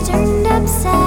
turned upside